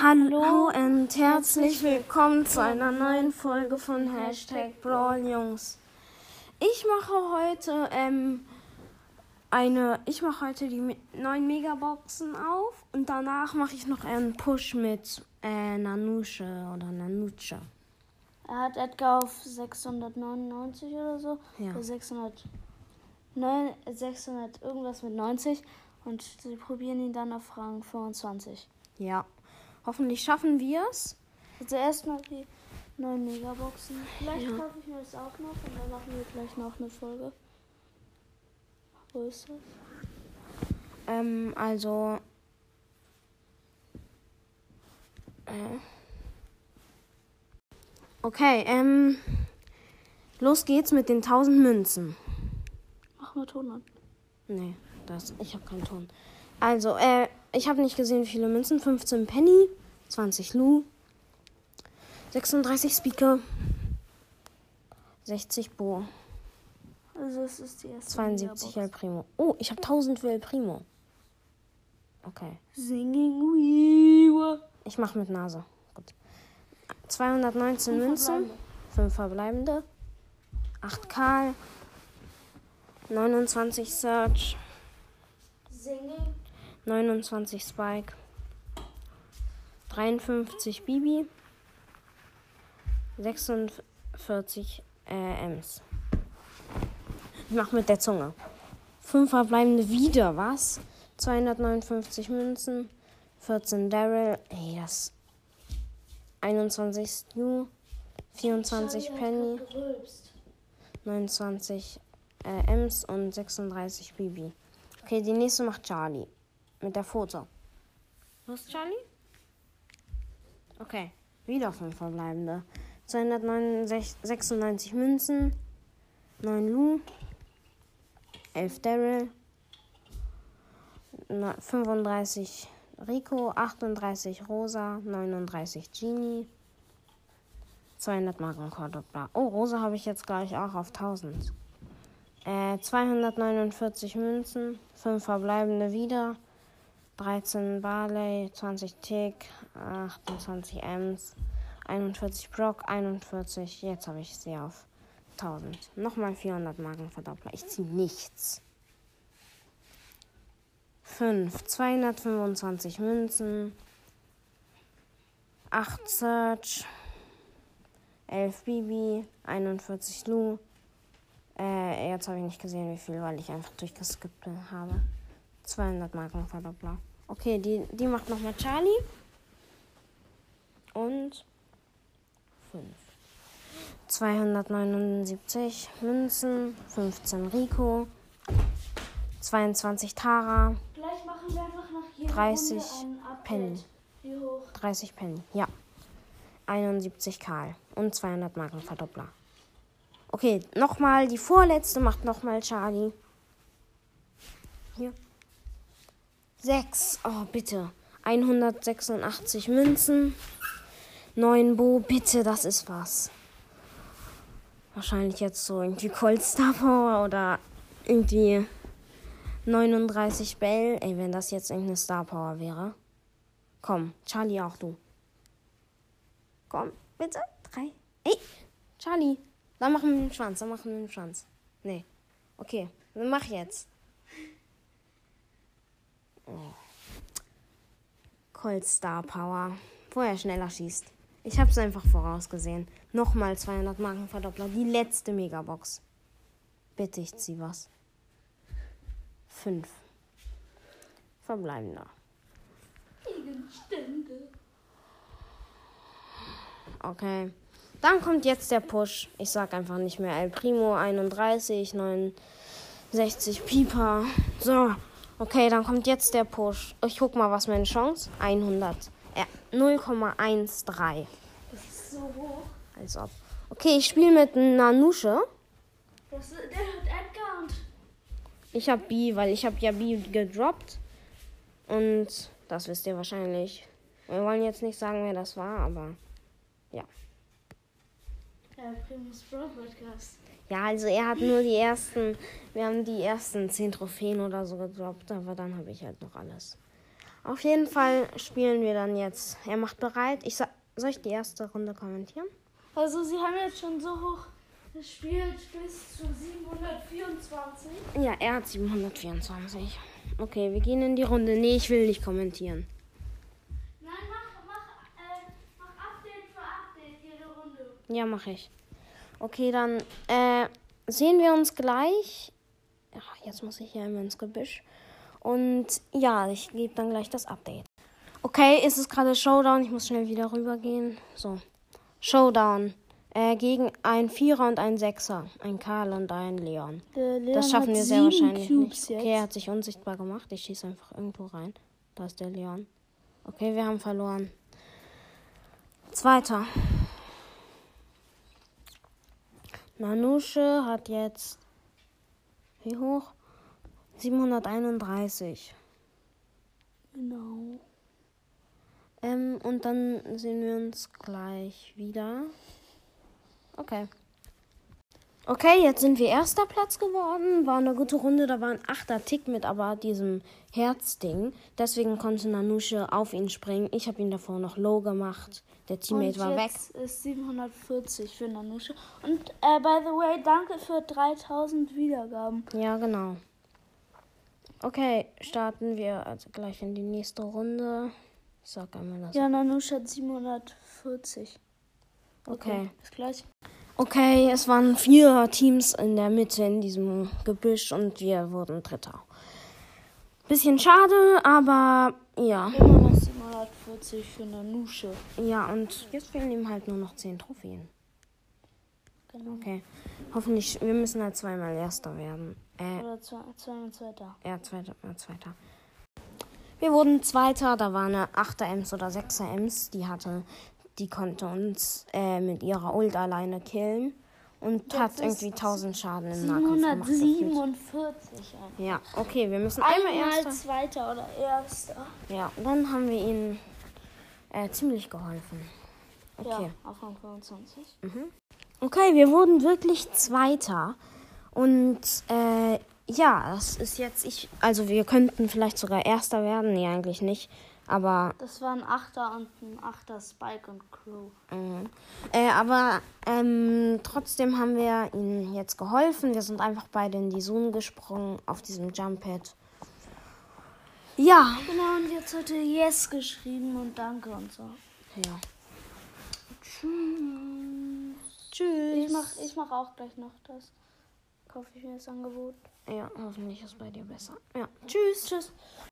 Hallo und herzlich willkommen zu einer neuen Folge von Hashtag Brawl Jungs. Ich mache heute ähm, eine, ich mache heute die neuen Megaboxen auf und danach mache ich noch einen Push mit äh, Nanusche oder Nanuche. Er hat Edgar auf 699 oder so. Ja. Oder 600, neun- 600 irgendwas mit 90. Und sie probieren ihn dann auf Rang 25. Ja, hoffentlich schaffen wir es. Also erstmal die neuen Megaboxen. Vielleicht Ja. kaufe ich mir das auch noch und dann machen wir gleich noch eine Folge. Wo ist das? Ähm, also. Äh. Okay, ähm. Los geht's mit den 1000 Münzen. Mach mal Ton an. Nee, das, ich habe keinen Ton. Also, äh, ich habe nicht gesehen, wie viele Münzen. 15 Penny, 20 Lu, 36 Speaker, 60 Bo, Also es ist die erste 72 El. Primo. Oh, ich habe 1000 für El Primo. Okay. Singing we were. Ich mache mit Nase. Gut. 219 Fünf Münzen, verbleibende. 5 verbleibende, 8 Karl, 29 Search, Singing. 29 Spike, 53 Bibi, 46 äh, Ems. Ich mach mit der Zunge. 5 verbleibende wieder, was? 259 Münzen, 14 Daryl, ey, das 21 Stu, 24 Penny, 29 äh, Ems und 36 Bibi. Okay, die nächste macht Charlie. Mit der Foto. Los, Charlie? Okay, wieder fünf verbleibende. 296 Münzen, 9 Lu, 11 Daryl, na- 35 Rico, 38 Rosa, 39 Genie, 200 Marken Cordoba. Oh, Rosa habe ich jetzt gleich auch auf 1000. Äh, 249 Münzen, 5 verbleibende wieder, 13 Barley, 20 Tick, 28 Ems, 41 Brock, 41, jetzt habe ich sie auf 1000. Nochmal 400 Marken Verdoppler. Ich ziehe nichts. 5, 225 Münzen, 8 Search, 11 Bibi, 41 Lu, äh, jetzt habe ich nicht gesehen, wie viel, weil ich einfach durchgeskippt habe. 200 Marken Verdoppler. Okay, die, die macht nochmal Charlie. Und 5. 279 Münzen, 15 Rico, 22 Tara, Vielleicht machen wir einfach nach jeder 30 Runde ein Update. Penny. Wie hoch? 30 Penny, ja. 71 Karl und 200 Marken Verdoppler. Okay, nochmal, die vorletzte macht nochmal Charlie. Hier. 6, oh bitte. 186 Münzen. 9 Bo, bitte, das ist was. Wahrscheinlich jetzt so irgendwie Cold Star Power oder irgendwie 39 Bell. Ey, wenn das jetzt irgendeine Star Power wäre. Komm, Charlie auch du. Komm, bitte. Drei. Ey, Charlie. Dann machen wir den Schwanz, dann machen wir den Schwanz. Nee. Okay, dann mach jetzt. Oh. Cold Star Power. Wo er schneller schießt. Ich hab's einfach vorausgesehen. Nochmal 200 Marken Verdoppler. Die letzte Megabox. Bitte, ich zieh was. Fünf. Verbleibender. Gegenstände. Okay. Dann kommt jetzt der Push. Ich sag einfach nicht mehr El Primo 31, 69 Pieper. So. Okay, dann kommt jetzt der Push. Ich guck mal, was meine Chance. 100. Äh, 0,13. Das ist so hoch. Als ob. Okay, ich spiele mit Nanusche. Das, der hat Edgar und. Ich habe B, weil ich habe ja B gedroppt. Und das wisst ihr wahrscheinlich. Wir wollen jetzt nicht sagen, wer das war, aber ja. Der Primus Brawl Podcast. Ja, also er hat nur die ersten, wir haben die ersten zehn Trophäen oder so gedroppt, aber dann habe ich halt noch alles. Auf jeden Fall spielen wir dann jetzt. Er macht bereit. Ich sa soll ich die erste Runde kommentieren? Also sie haben jetzt schon so hoch gespielt bis zu 724. Ja, er hat 724. Okay, wir gehen in die Runde. Nee, ich will nicht kommentieren. Nein, mach, mach, äh, mach Update für Update jede Runde. Ja, mache ich. Okay, dann äh, sehen wir uns gleich. Ach, jetzt muss ich hier einmal ins Gebüsch. Und ja, ich gebe dann gleich das Update. Okay, ist es gerade Showdown? Ich muss schnell wieder rübergehen. So. Showdown. Äh, gegen ein Vierer und ein Sechser. Ein Karl und ein Leon. Leon Das schaffen wir sehr wahrscheinlich Cubes nicht. Jetzt. Okay, er hat sich unsichtbar gemacht. Ich schieße einfach irgendwo rein. Da ist der Leon. Okay, wir haben verloren. Zweiter. Nanusche hat jetzt wie hoch? 731. Genau. Ähm, und dann sehen wir uns gleich wieder. Okay. Okay, jetzt sind wir erster Platz geworden. War eine gute Runde. Da war ein achter Tick mit aber diesem Herzding. Deswegen konnte Nanusche auf ihn springen. Ich habe ihn davor noch low gemacht. Der Teammate Und war weg. jetzt ist 740 für Nanusche. Und äh, by the way, danke für 3000 Wiedergaben. Ja, genau. Okay, starten wir also gleich in die nächste Runde. Ich sag einmal das. Ja, Nanusche hat 740. Okay. Bis gleich. Okay, es waren vier Teams in der Mitte in diesem Gebüsch und wir wurden Dritter. Bisschen schade, aber ja. Immer noch 740 für Nanusche. Ja, und jetzt fehlen ihm halt nur noch zehn Trophäen. Genau. Okay. Hoffentlich, wir müssen halt zweimal Erster werden. Äh, Oder zwei, zweimal Zweiter. ja, Zweiter, äh, Zweiter. Wir wurden Zweiter, da war eine 8er Ems oder 6er Ems, die hatte, die konnte uns äh, mit ihrer Ult alleine killen und Jetzt hat irgendwie 1000 Schaden im Nahkampf gemacht. gefühlt. 747. einfach. Ja, okay, wir müssen einmal Einmal Erster. Zweiter oder Erster. Ja, dann haben wir ihnen äh, ziemlich geholfen. Okay. Ja, auf Rang 25. Okay, wir wurden wirklich Zweiter. Und äh, ja, das ist jetzt ich. Also wir könnten vielleicht sogar Erster werden. Nee, eigentlich nicht. Aber, Das war ein Achter und ein Achter Spike und Crow. mhm. äh, aber ähm, trotzdem haben wir ihnen jetzt geholfen. Wir sind einfach beide in die Zone gesprungen auf diesem Jump Pad. Ja. Genau, und jetzt hat er Yes geschrieben und Danke und so. Ja. Tschüss. Tschüss. Ich mach, ich mach auch gleich noch das. Kaufe ich mir das Angebot. Ja, hoffentlich ist bei dir besser. Ja. Tschüss. Tschüss.